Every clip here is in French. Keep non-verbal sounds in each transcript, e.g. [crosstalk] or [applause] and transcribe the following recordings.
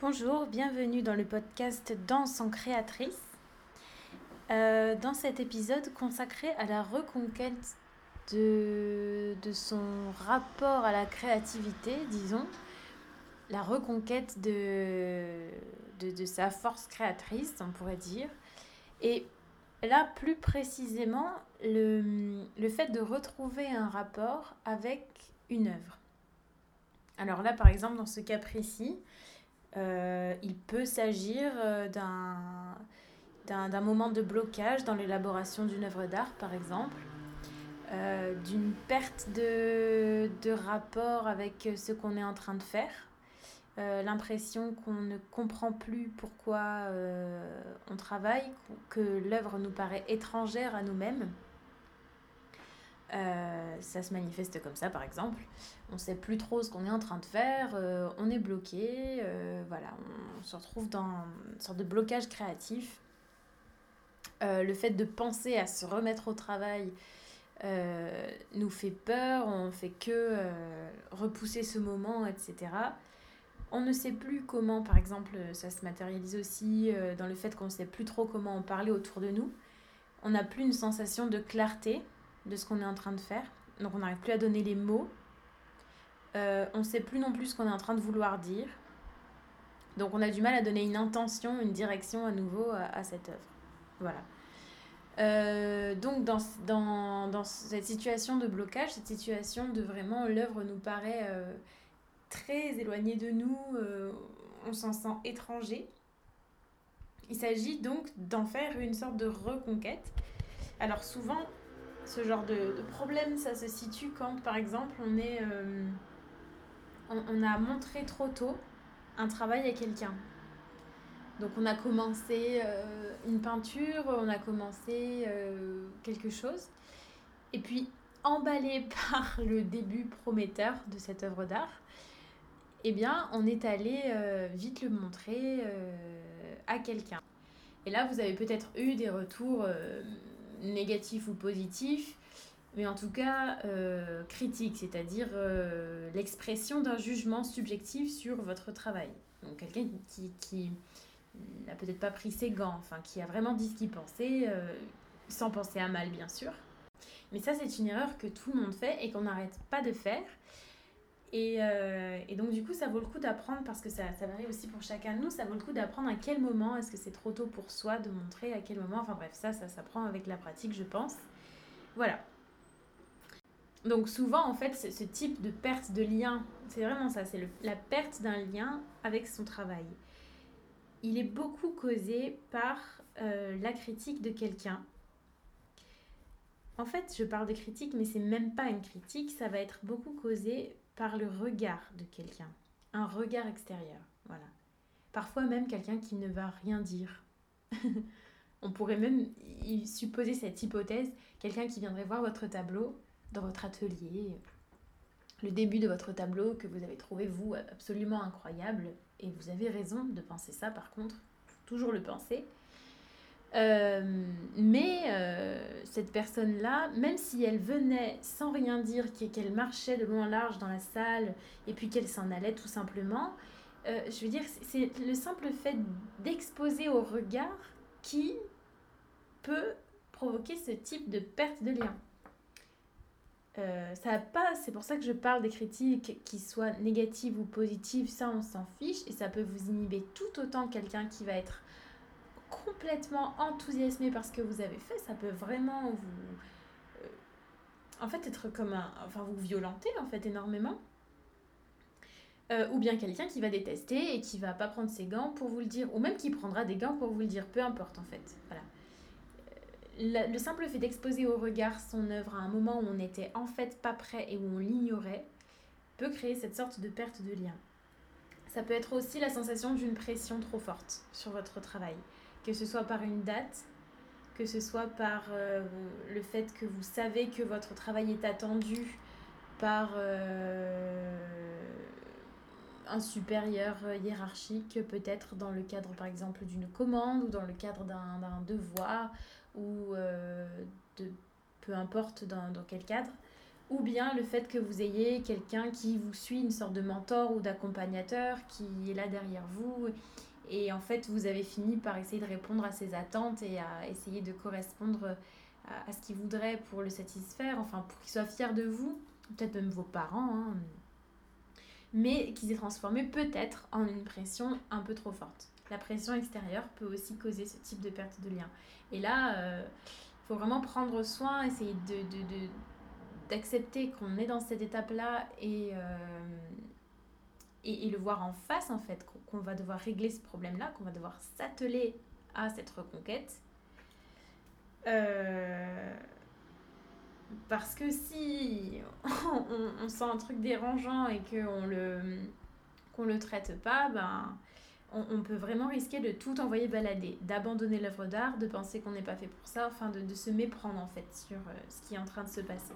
Bonjour, bienvenue dans le podcast Danse en créatrice. Euh, dans cet épisode consacré à la reconquête de, son rapport à la créativité, disons, la reconquête de, sa force créatrice, on pourrait dire. Et là, plus précisément, le, le fait de retrouver un rapport avec une œuvre. Alors là, par exemple, dans ce cas précis, euh, il peut s'agir euh, d'un moment de blocage dans l'élaboration d'une œuvre d'art, par exemple, euh, d'une perte de, de, rapport avec ce qu'on est en train de faire, l'impression qu'on ne comprend plus pourquoi on travaille, que l'œuvre nous paraît étrangère à nous-mêmes. Euh, ça se manifeste comme ça, par exemple. On ne sait plus trop ce qu'on est en train de faire, euh, on est bloqué, euh, voilà, on se retrouve dans une sorte de blocage créatif. le fait de penser à se remettre au travail nous fait peur, on fait que repousser ce moment, etc. On ne sait plus comment, par exemple, ça se matérialise aussi dans le fait qu'on ne sait plus trop comment en parler autour de nous. On n'a plus une sensation de clarté, de ce qu'on est en train de faire. Donc on n'arrive plus à donner les mots. Euh, on ne sait plus non plus ce qu'on est en train de vouloir dire. Donc on a du mal à donner une intention, une direction à nouveau à, cette œuvre. Voilà. Euh, donc dans, dans, dans, cette situation de blocage, cette situation de vraiment l'œuvre nous paraît euh, très éloignée de nous, on s'en sent étranger. Il s'agit donc d'en faire une sorte de reconquête. Alors souvent, ce genre de, problème, ça se situe quand, par exemple, on est... Euh, on, a montré trop tôt un travail à quelqu'un. Donc on a commencé euh, une peinture, on a commencé euh, quelque chose. Et puis, emballé [laughs] par le début prometteur de cette œuvre d'art, eh bien, on est allé vite le montrer à quelqu'un. Et là, vous avez peut-être eu des retours négatif ou positif, mais en tout cas euh, critique, c'est-à-dire euh, l'expression d'un jugement subjectif sur votre travail. Donc quelqu'un qui, qui n'a peut-être pas pris ses gants, enfin qui a vraiment dit ce qu'il pensait, euh, sans penser à mal bien sûr. Mais ça c'est une erreur que tout le monde fait et qu'on n'arrête pas de faire. Et, euh, et, donc, du coup, ça vaut le coup d'apprendre, parce que ça, ça, varie aussi pour chacun de nous, ça vaut le coup d'apprendre à quel moment, est-ce que c'est trop tôt pour soi de montrer à quel moment, enfin bref, ça, ça s'apprend avec la pratique, je pense. Voilà. Donc, souvent, en fait, ce type de perte de lien, c'est vraiment ça, c'est la perte d'un lien avec son travail. Il est beaucoup causé par euh, la critique de quelqu'un. En fait, je parle de critique, mais c'est même pas une critique, ça va être beaucoup causé par le regard de quelqu'un, un regard extérieur, voilà. Parfois même quelqu'un qui ne va rien dire. [laughs] On pourrait même supposer cette hypothèse, quelqu'un qui viendrait voir votre tableau dans votre atelier, le début de votre tableau que vous avez trouvé, vous, absolument incroyable, et vous avez raison de penser ça par contre, toujours le penser, euh, mais euh, cette personne-là, même si elle venait sans rien dire, qu'elle marchait de loin en large dans la salle et puis qu'elle s'en allait tout simplement, euh, je veux dire, c'est le simple fait d'exposer au regard qui peut provoquer ce type de perte de lien. ça c'est pour ça que je parle des critiques qui soient négatives ou positives, ça on s'en fiche et ça peut vous inhiber tout autant quelqu'un qui va être complètement enthousiasmé par ce que vous avez fait, ça peut vraiment vous... Euh, en fait, être comme un... Enfin, vous violenter, en fait, énormément. Euh, ou bien quelqu'un qui va détester et qui va pas prendre ses gants pour vous le dire, ou même qui prendra des gants pour vous le dire, peu importe en fait. Voilà. Euh, le, simple fait d'exposer au regard son œuvre à un moment où on n'était en fait pas prêt et où on l'ignorait peut créer cette sorte de perte de lien. Ça peut être aussi la sensation d'une pression trop forte sur votre travail que ce soit par une date, que ce soit par euh, le fait que vous savez que votre travail est attendu par euh, un supérieur hiérarchique, peut-être dans le cadre par exemple d'une commande ou dans le cadre d'un devoir ou euh, de peu importe dans, dans, quel cadre. ou bien le fait que vous ayez quelqu'un qui vous suit, une sorte de mentor ou d'accompagnateur qui est là derrière vous. Et en fait, vous avez fini par essayer de répondre à ses attentes et à essayer de correspondre à, ce qu'il voudrait pour le satisfaire, enfin pour qu'il soit fier de vous, peut-être même vos parents, hein. mais qui s'est transformé peut-être en une pression un peu trop forte. La pression extérieure peut aussi causer ce type de perte de lien. Et là, il euh, faut vraiment prendre soin, essayer de, de d'accepter qu'on est dans cette étape-là et, euh, et, le voir en face, en fait, qu'on va devoir régler ce problème-là, qu'on va devoir s'atteler à cette reconquête. Euh, parce que si [laughs] on, sent un truc dérangeant et qu'on le, qu'on le traite pas, ben, on, peut vraiment risquer de tout envoyer balader, d'abandonner l'œuvre d'art, de penser qu'on n'est pas fait pour ça, enfin de, de, se méprendre en fait sur euh, ce qui est en train de se passer.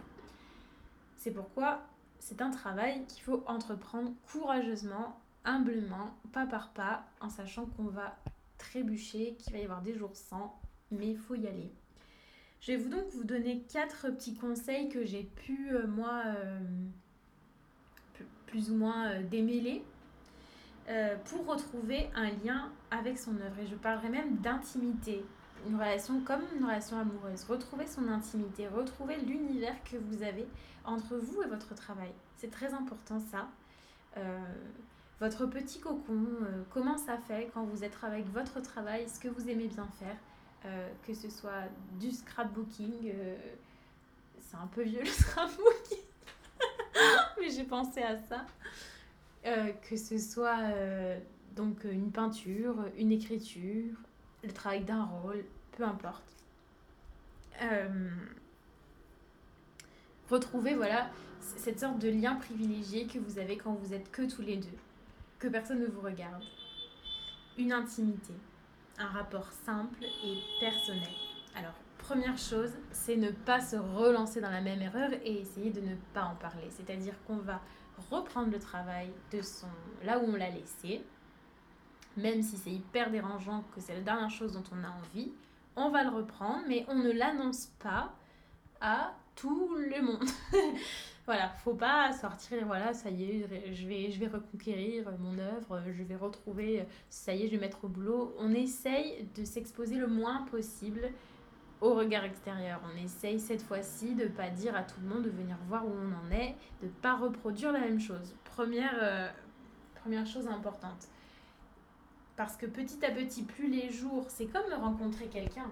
C'est pourquoi c'est un travail qu'il faut entreprendre courageusement, humblement, pas par pas, en sachant qu'on va trébucher, qu'il va y avoir des jours sans, mais il faut y aller. Je vais vous donc vous donner quatre petits conseils que j'ai pu, euh, moi, euh, plus ou moins euh, démêler pour retrouver un lien avec son œuvre. Et je parlerai même d'intimité, une relation comme une relation amoureuse. Retrouver son intimité, retrouver l'univers que vous avez entre vous et votre travail. C'est très important ça. Euh, votre petit cocon, euh, comment ça fait quand vous êtes avec votre travail, ce que vous aimez bien faire, euh, que ce soit du scrapbooking, c'est un peu vieux le [laughs] scrapbooking, mais j'ai pensé à ça, que ce soit donc une peinture, une écriture, le travail d'un rôle, peu importe. Euh, retrouver voilà cette sorte de lien privilégié que vous avez quand vous êtes que tous les deux, que personne ne vous regarde. Une intimité, un rapport simple et personnel. Alors, première chose, c'est ne pas se relancer dans la même erreur et essayer de ne pas en parler. C'est-à-dire qu'on va reprendre le travail de son là où on l'a laissé, même si c'est hyper dérangeant, que c'est la dernière chose dont on a envie, on va le reprendre, mais on ne l'annonce pas à tout le monde. [laughs] voilà, faut pas sortir, voilà, ça y est, je vais, je vais reconquérir mon œuvre, je vais retrouver, ça y est, je vais mettre au boulot. On essaye de s'exposer le moins possible au regard extérieur. On essaye cette fois-ci de pas dire à tout le monde de venir voir où on en est, de pas reproduire la même chose. Première, euh, première chose importante. Parce que petit à petit, plus les jours, c'est comme rencontrer quelqu'un,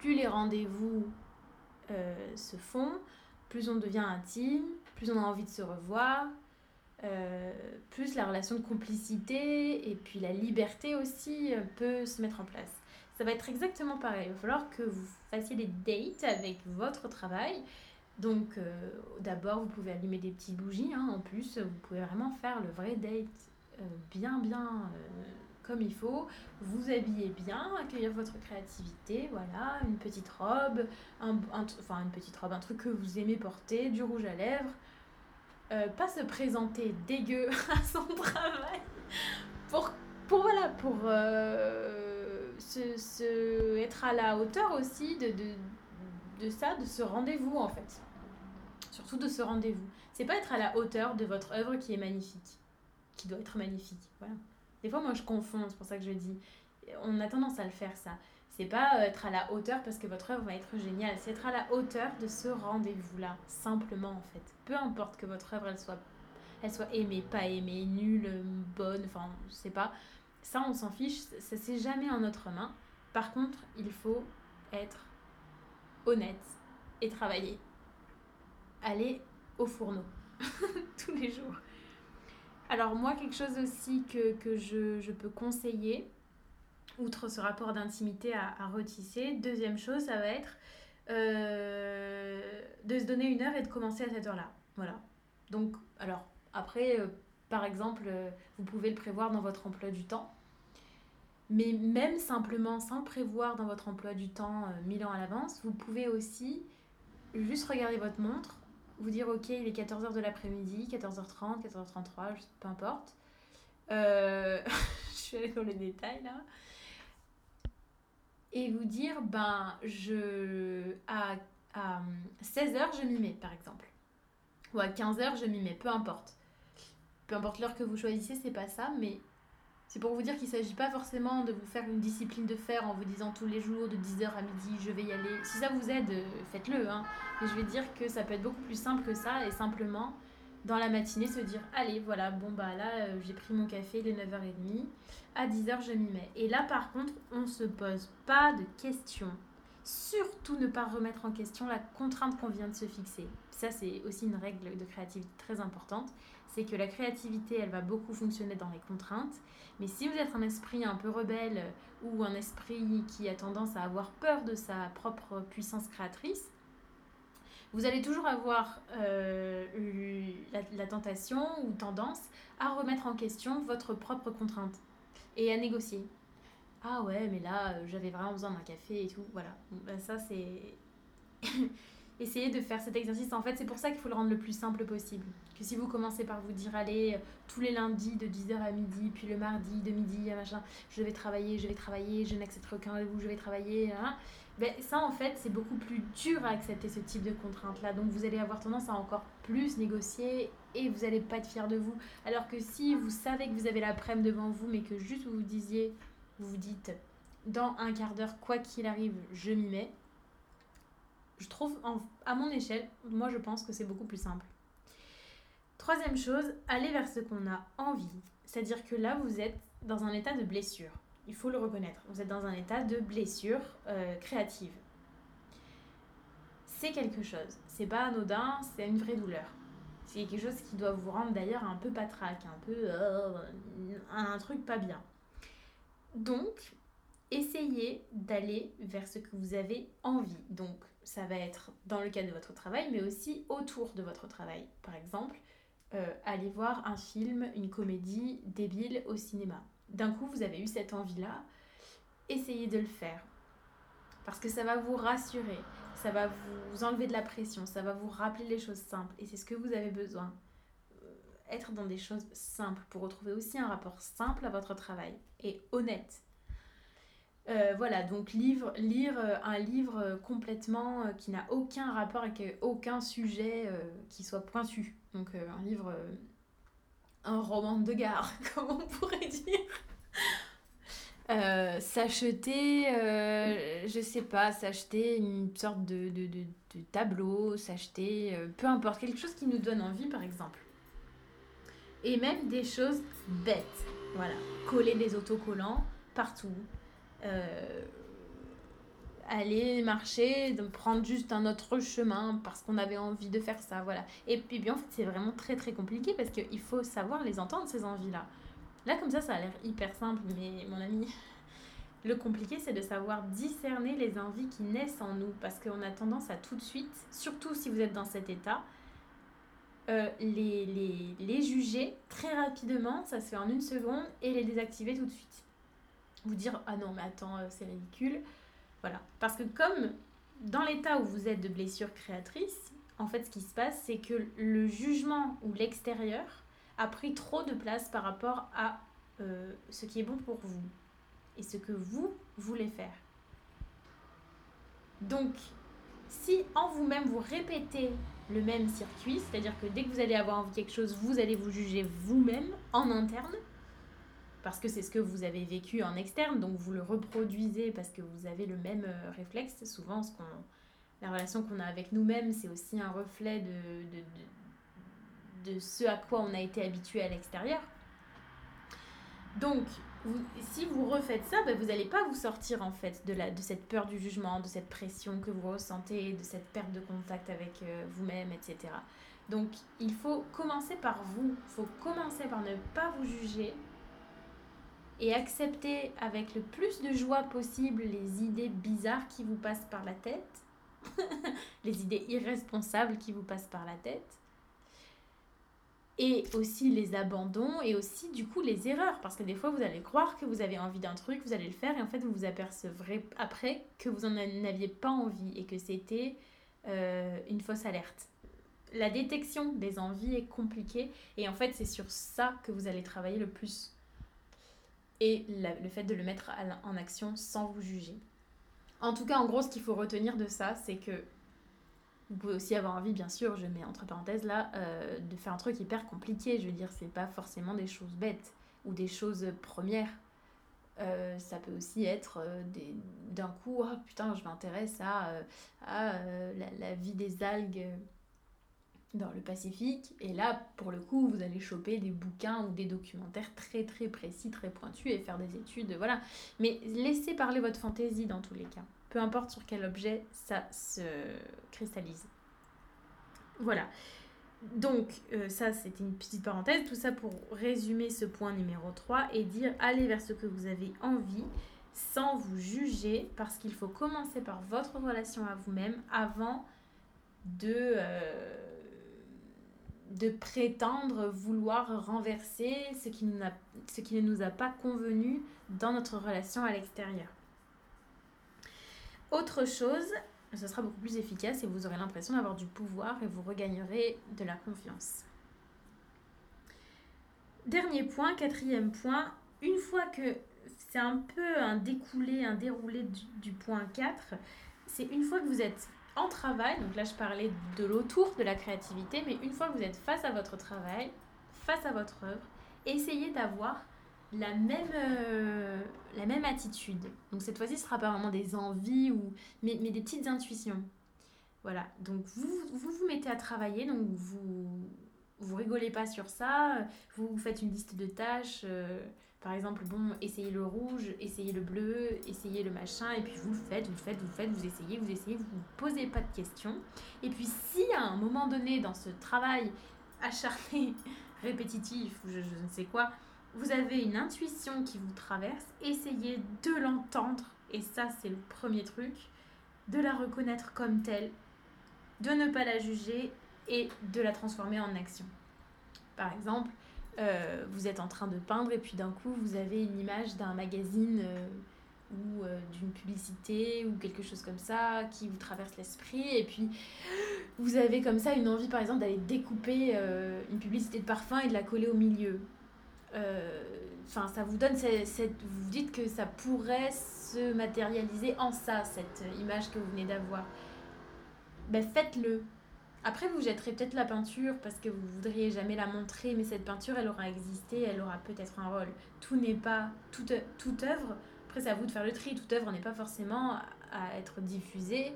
plus les rendez-vous euh, se font, plus on devient intime, plus on a envie de se revoir, euh, plus la relation de complicité et puis la liberté aussi euh, peut se mettre en place. Ça va être exactement pareil. Il va falloir que vous fassiez des dates avec votre travail. Donc d'abord, vous pouvez allumer des petites bougies. Hein. En plus, vous pouvez vraiment faire le vrai date bien, bien comme il faut, vous habiller bien, accueillir votre créativité, voilà, une petite robe, un, enfin une petite robe, un truc que vous aimez porter, du rouge à lèvres, euh, pas se présenter dégueu [laughs] à son travail, pour, pour voilà, pour euh, se, être à la hauteur aussi de, de, de ça, de ce rendez-vous en fait. Surtout de ce rendez-vous. C'est pas être à la hauteur de votre œuvre qui est magnifique, qui doit être magnifique, voilà. Des fois, moi, je confonds, c'est pour ça que je dis. On a tendance à le faire, ça. C'est pas euh, être à la hauteur parce que votre œuvre va être géniale, c'est être à la hauteur de ce rendez-vous-là, simplement en fait. Peu importe que votre œuvre elle soit, elle soit aimée, pas aimée, nulle, bonne, enfin, je sais pas. Ça, on s'en fiche, ça c'est jamais en notre main. Par contre, il faut être honnête et travailler. Aller au fourneau [laughs] tous les jours. Alors moi, quelque chose aussi que, je, peux conseiller, outre ce rapport d'intimité à, retisser, deuxième chose, ça va être euh, de se donner une heure et de commencer à cette heure-là. Voilà. Donc, alors, après, euh, par exemple, euh, vous pouvez le prévoir dans votre emploi du temps. Mais même simplement, sans prévoir dans votre emploi du temps mille ans à l'avance, vous pouvez aussi juste regarder votre montre vous dire ok, il est 14h de l'après-midi, 14h30, 14h33, peu importe. Euh, [laughs] je suis allée dans les détails là. Et vous dire, ben, je, à, à 16h, je m'y mets, par exemple. ou à 15h, je m'y mets, peu importe. Peu importe l'heure que vous choisissez, c'est pas ça, mais c'est pour vous dire qu'il ne s'agit pas forcément de vous faire une discipline de faire en vous disant tous les jours de 10h à midi, je vais y aller. Si ça vous aide, euh, faites-le. Hein. Mais je vais dire que ça peut être beaucoup plus simple que ça et simplement dans la matinée se dire allez voilà bon bah là euh, j'ai pris mon café il est 9h30 à 10h je m'y mets et là par contre on se pose pas de questions surtout ne pas remettre en question la contrainte qu'on vient de se fixer ça c'est aussi une règle de créativité très importante c'est que la créativité elle va beaucoup fonctionner dans les contraintes mais si vous êtes un esprit un peu rebelle ou un esprit qui a tendance à avoir peur de sa propre puissance créatrice vous allez toujours avoir euh, la, tentation ou tendance à remettre en question votre propre contrainte et à négocier. Ah ouais, mais là, euh, j'avais vraiment besoin d'un café et tout. Voilà. Ben ça, c'est. [laughs] Essayez de faire cet exercice. En fait, c'est pour ça qu'il faut le rendre le plus simple possible. Que si vous commencez par vous dire, allez, tous les lundis de 10h à midi, puis le mardi de midi à machin, je vais travailler, je vais travailler, je n'accepterai aucun rendez-vous, je vais travailler. Hein, ben, ça, en fait, c'est beaucoup plus dur à accepter ce type de contrainte-là. Donc, vous allez avoir tendance à encore plus négocier et vous n'allez pas être fier de vous. Alors que si vous savez que vous avez l'après-midi devant vous, mais que juste vous vous disiez, vous vous dites, dans un quart d'heure, quoi qu'il arrive, je m'y mets. Je trouve, à mon échelle, moi je pense que c'est beaucoup plus simple. Troisième chose, aller vers ce qu'on a envie. C'est-à-dire que là, vous êtes dans un état de blessure il faut le reconnaître. Vous êtes dans un état de blessure euh, créative. C'est quelque chose. C'est pas anodin, c'est une vraie douleur. C'est quelque chose qui doit vous rendre d'ailleurs un peu patraque, un peu euh, un truc pas bien. Donc, essayez d'aller vers ce que vous avez envie. Donc, ça va être dans le cadre de votre travail, mais aussi autour de votre travail. Par exemple, euh, aller voir un film, une comédie débile au cinéma d'un coup vous avez eu cette envie-là, essayez de le faire. Parce que ça va vous rassurer, ça va vous enlever de la pression, ça va vous rappeler les choses simples. Et c'est ce que vous avez besoin. Euh, être dans des choses simples pour retrouver aussi un rapport simple à votre travail et honnête. Euh, voilà, donc livre, lire euh, un livre complètement qui n'a aucun rapport avec aucun sujet qui soit pointu. Donc un livre un roman de gare, [laughs] comme on pourrait dire. Euh, s'acheter, euh, je sais pas, s'acheter une sorte de, de, tableau, s'acheter, euh, peu importe, quelque chose qui nous donne envie par exemple. Et même des choses bêtes, voilà, coller des autocollants partout, aller marcher, prendre juste un autre chemin parce qu'on avait envie de faire ça, voilà. Et puis bien en fait c'est vraiment très très compliqué parce qu'il faut savoir les entendre ces envies-là. Là comme ça ça a l'air hyper simple mais mon ami, [laughs] le compliqué c'est de savoir discerner les envies qui naissent en nous parce qu'on a tendance à tout de suite, surtout si vous êtes dans cet état, euh, les, les, les juger très rapidement, ça se fait en une seconde, et les désactiver tout de suite. Vous dire ah non mais attends euh, c'est ridicule voilà. Parce que comme dans l'état où vous êtes de blessure créatrice, en fait, ce qui se passe, c'est que le jugement ou l'extérieur a pris trop de place par rapport à euh, ce qui est bon pour vous et ce que vous voulez faire. Donc, si en vous-même vous répétez le même circuit, c'est-à-dire que dès que vous allez avoir envie de quelque chose, vous allez vous juger vous-même en interne, parce que c'est ce que vous avez vécu en externe, donc vous le reproduisez parce que vous avez le même euh, réflexe. Souvent, la relation qu'on a avec nous-mêmes, c'est aussi un reflet de, de, de, de, ce à quoi on a été habitué à l'extérieur. Donc, si vous refaites ça, ben vous n'allez pas vous sortir en fait de, la, de cette peur du jugement, de cette pression que vous ressentez, de cette perte de contact avec euh, vous-même, etc. Donc, il faut commencer par vous. Il faut commencer par ne pas vous juger, et accepter avec le plus de joie possible les idées bizarres qui vous passent par la tête, [laughs] les idées irresponsables qui vous passent par la tête, et aussi les abandons et aussi du coup les erreurs parce que des fois vous allez croire que vous avez envie d'un truc, vous allez le faire et en fait vous vous apercevrez après que vous en aviez pas envie et que c'était euh, une fausse alerte. La détection des envies est compliquée et en fait c'est sur ça que vous allez travailler le plus et le fait de le mettre en action sans vous juger. En tout cas, en gros, ce qu'il faut retenir de ça, c'est que Vous pouvez aussi avoir envie, bien sûr, je mets entre parenthèses là, euh, de faire un truc hyper compliqué. Je veux dire, c'est pas forcément des choses bêtes ou des choses premières. Euh, ça peut aussi être euh, d'un coup, oh putain, je m'intéresse à, à la, vie des algues dans le Pacifique. Et là, pour le coup, vous allez choper des bouquins ou des documentaires très très précis, très pointus et faire des études. Voilà. Mais laissez parler votre fantaisie dans tous les cas. Peu importe sur quel objet ça se cristallise. Voilà. Donc, euh, ça, c'était une petite parenthèse. Tout ça pour résumer ce point numéro 3 et dire allez vers ce que vous avez envie sans vous juger parce qu'il faut commencer par votre relation à vous-même avant de... Euh, de prétendre vouloir renverser ce qui, ne nous a pas convenu dans notre relation à l'extérieur. Autre chose, ce sera beaucoup plus efficace et vous aurez l'impression d'avoir du pouvoir et vous regagnerez de la confiance. Dernier point, quatrième point, une fois que c'est un peu un découlé, un déroulé du, du point 4, c'est une fois que vous êtes en travail, donc là je parlais de l'autour de la créativité, mais une fois que vous êtes face à votre travail, face à votre œuvre, essayez d'avoir la même, euh, attitude. Donc cette fois-ci, ce sera pas vraiment des envies, ou, mais, des petites intuitions. Voilà, donc vous vous mettez à travailler, donc vous vous rigolez pas sur ça, vous faites une liste de tâches. Euh, par exemple, bon, essayez le rouge, essayez le bleu, essayez le machin, et puis vous le faites, vous le faites, vous le faites, vous essayez, vous essayez, vous ne posez pas de questions. Et puis si à un moment donné, dans ce travail acharné, [laughs] répétitif, ou je, je ne sais quoi, vous avez une intuition qui vous traverse, essayez de l'entendre, et ça c'est le premier truc, de la reconnaître comme telle, de ne pas la juger et de la transformer en action. Par exemple, euh, vous êtes en train de peindre et puis d'un coup vous avez une image d'un magazine euh, ou euh, d'une publicité ou quelque chose comme ça qui vous traverse l'esprit et puis vous avez comme ça une envie par exemple d'aller découper une publicité de parfum et de la coller au milieu. Enfin, ça vous donne cette, Vous dites que ça pourrait se matérialiser en ça, cette image que vous venez d'avoir. Ben faites-le après, vous jetterez peut-être la peinture parce que vous voudriez jamais la montrer, mais cette peinture, elle aura existé, elle aura peut-être un rôle. Tout n'est pas. Toute, toute œuvre, après, c'est à vous de faire le tri. Toute œuvre n'est pas forcément à être diffusée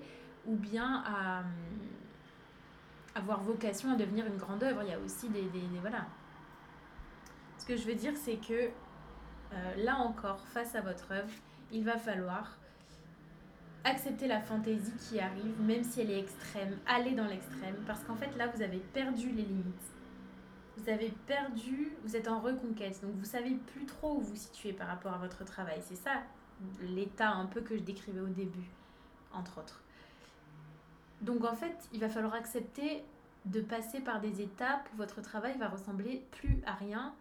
ou bien à avoir vocation à devenir une grande œuvre. Il y a aussi des. des, voilà. Ce que je veux dire, c'est que euh, là encore, face à votre œuvre, il va falloir accepter la fantaisie qui arrive, même si elle est extrême, aller dans l'extrême, parce qu'en fait là, vous avez perdu les limites. Vous avez perdu, vous êtes en reconquête, donc vous savez plus trop où vous situez par rapport à votre travail. C'est ça l'état un peu que je décrivais au début, entre autres. Donc en fait, il va falloir accepter de passer par des étapes où votre travail va ressembler plus à rien,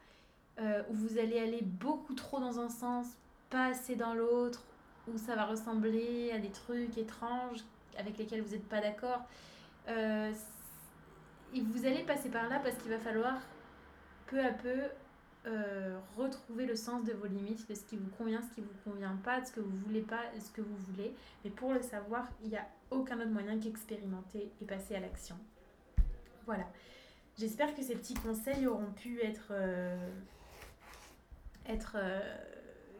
euh, où vous allez aller beaucoup trop dans un sens, pas assez dans l'autre, où ça va ressembler à des trucs étranges avec lesquels vous n'êtes pas d'accord. Euh, et vous allez passer par là parce qu'il va falloir peu à peu euh, retrouver le sens de vos limites, de ce qui vous convient, ce qui ne vous convient pas, de ce que vous voulez pas, de ce que vous voulez. Mais pour le savoir, il n'y a aucun autre moyen qu'expérimenter et passer à l'action. Voilà. J'espère que ces petits conseils auront pu être, euh, être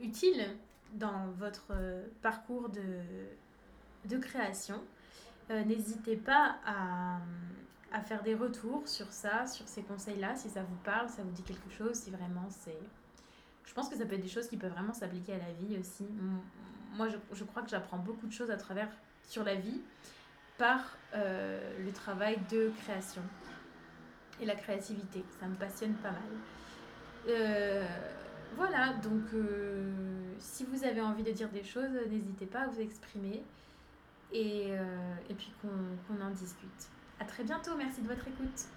utiles dans votre euh, parcours de, de création. Euh, n'hésitez pas à, à, faire des retours sur ça, sur ces conseils-là, si ça vous parle, ça vous dit quelque chose, si vraiment c'est... Je pense que ça peut être des choses qui peuvent vraiment s'appliquer à la vie aussi. Moi, je, je crois que j'apprends beaucoup de choses à travers sur la vie par euh, le travail de création et la créativité. Ça me passionne pas mal. Voilà, donc euh, si vous avez envie de dire des choses, n'hésitez pas à vous exprimer et, euh, et puis qu'on en discute. À très bientôt, merci de votre écoute.